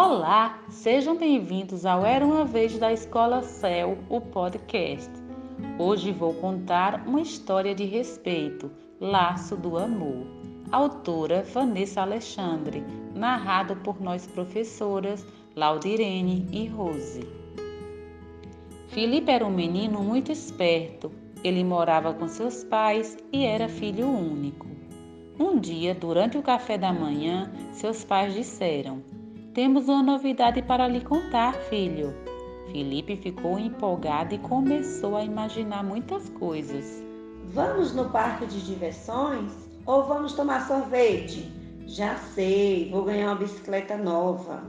Olá, sejam bem-vindos ao Era uma Vez da Escola Céu, o podcast. Hoje vou contar uma história de respeito, Laço do Amor. Autora Vanessa Alexandre, narrado por nós professoras Laudirene e Rose. Felipe era um menino muito esperto. Ele morava com seus pais e era filho único. Um dia, durante o café da manhã, seus pais disseram: temos uma novidade para lhe contar, filho. Felipe ficou empolgado e começou a imaginar muitas coisas. Vamos no parque de diversões ou vamos tomar sorvete? Já sei, vou ganhar uma bicicleta nova.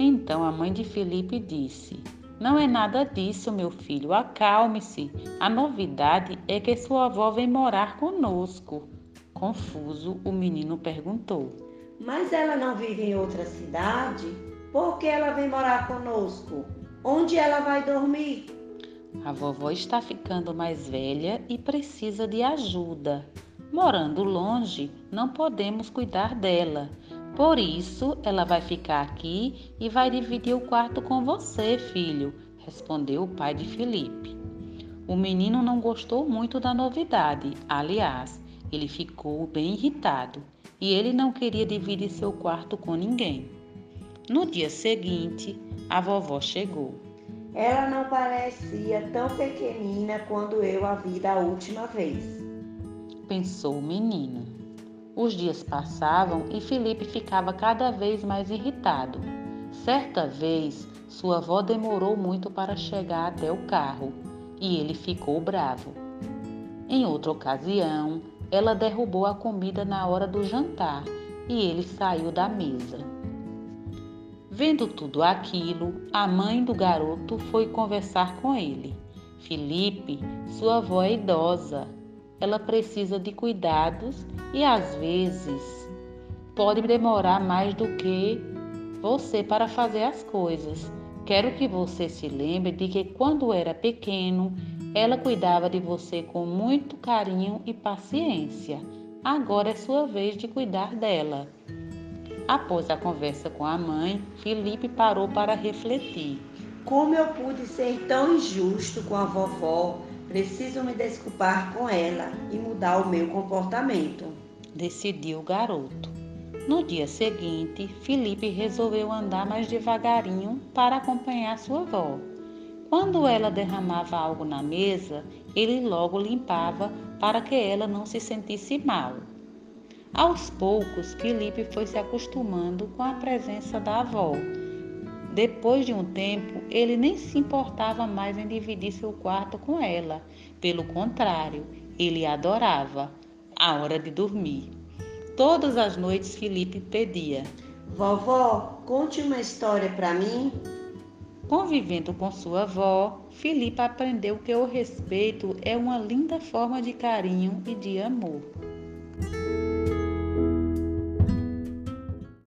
Então a mãe de Felipe disse: Não é nada disso, meu filho, acalme-se. A novidade é que sua avó vem morar conosco. Confuso, o menino perguntou: mas ela não vive em outra cidade? Por que ela vem morar conosco? Onde ela vai dormir? A vovó está ficando mais velha e precisa de ajuda. Morando longe, não podemos cuidar dela. Por isso, ela vai ficar aqui e vai dividir o quarto com você, filho, respondeu o pai de Felipe. O menino não gostou muito da novidade. Aliás, ele ficou bem irritado e ele não queria dividir seu quarto com ninguém. No dia seguinte, a vovó chegou. Ela não parecia tão pequenina quando eu a vi da última vez, pensou o menino. Os dias passavam e Felipe ficava cada vez mais irritado. Certa vez, sua avó demorou muito para chegar até o carro e ele ficou bravo. Em outra ocasião, ela derrubou a comida na hora do jantar e ele saiu da mesa. Vendo tudo aquilo, a mãe do garoto foi conversar com ele. Felipe, sua avó é idosa. Ela precisa de cuidados e às vezes pode demorar mais do que você para fazer as coisas. Quero que você se lembre de que quando era pequeno, ela cuidava de você com muito carinho e paciência. Agora é sua vez de cuidar dela. Após a conversa com a mãe, Felipe parou para refletir. Como eu pude ser tão injusto com a vovó? Preciso me desculpar com ela e mudar o meu comportamento. Decidiu o garoto. No dia seguinte, Felipe resolveu andar mais devagarinho para acompanhar sua avó. Quando ela derramava algo na mesa, ele logo limpava para que ela não se sentisse mal. Aos poucos, Felipe foi se acostumando com a presença da avó. Depois de um tempo, ele nem se importava mais em dividir seu quarto com ela. Pelo contrário, ele adorava a hora de dormir. Todas as noites, Felipe pedia: Vovó, conte uma história para mim. Convivendo com sua avó, Filipa aprendeu que o respeito é uma linda forma de carinho e de amor.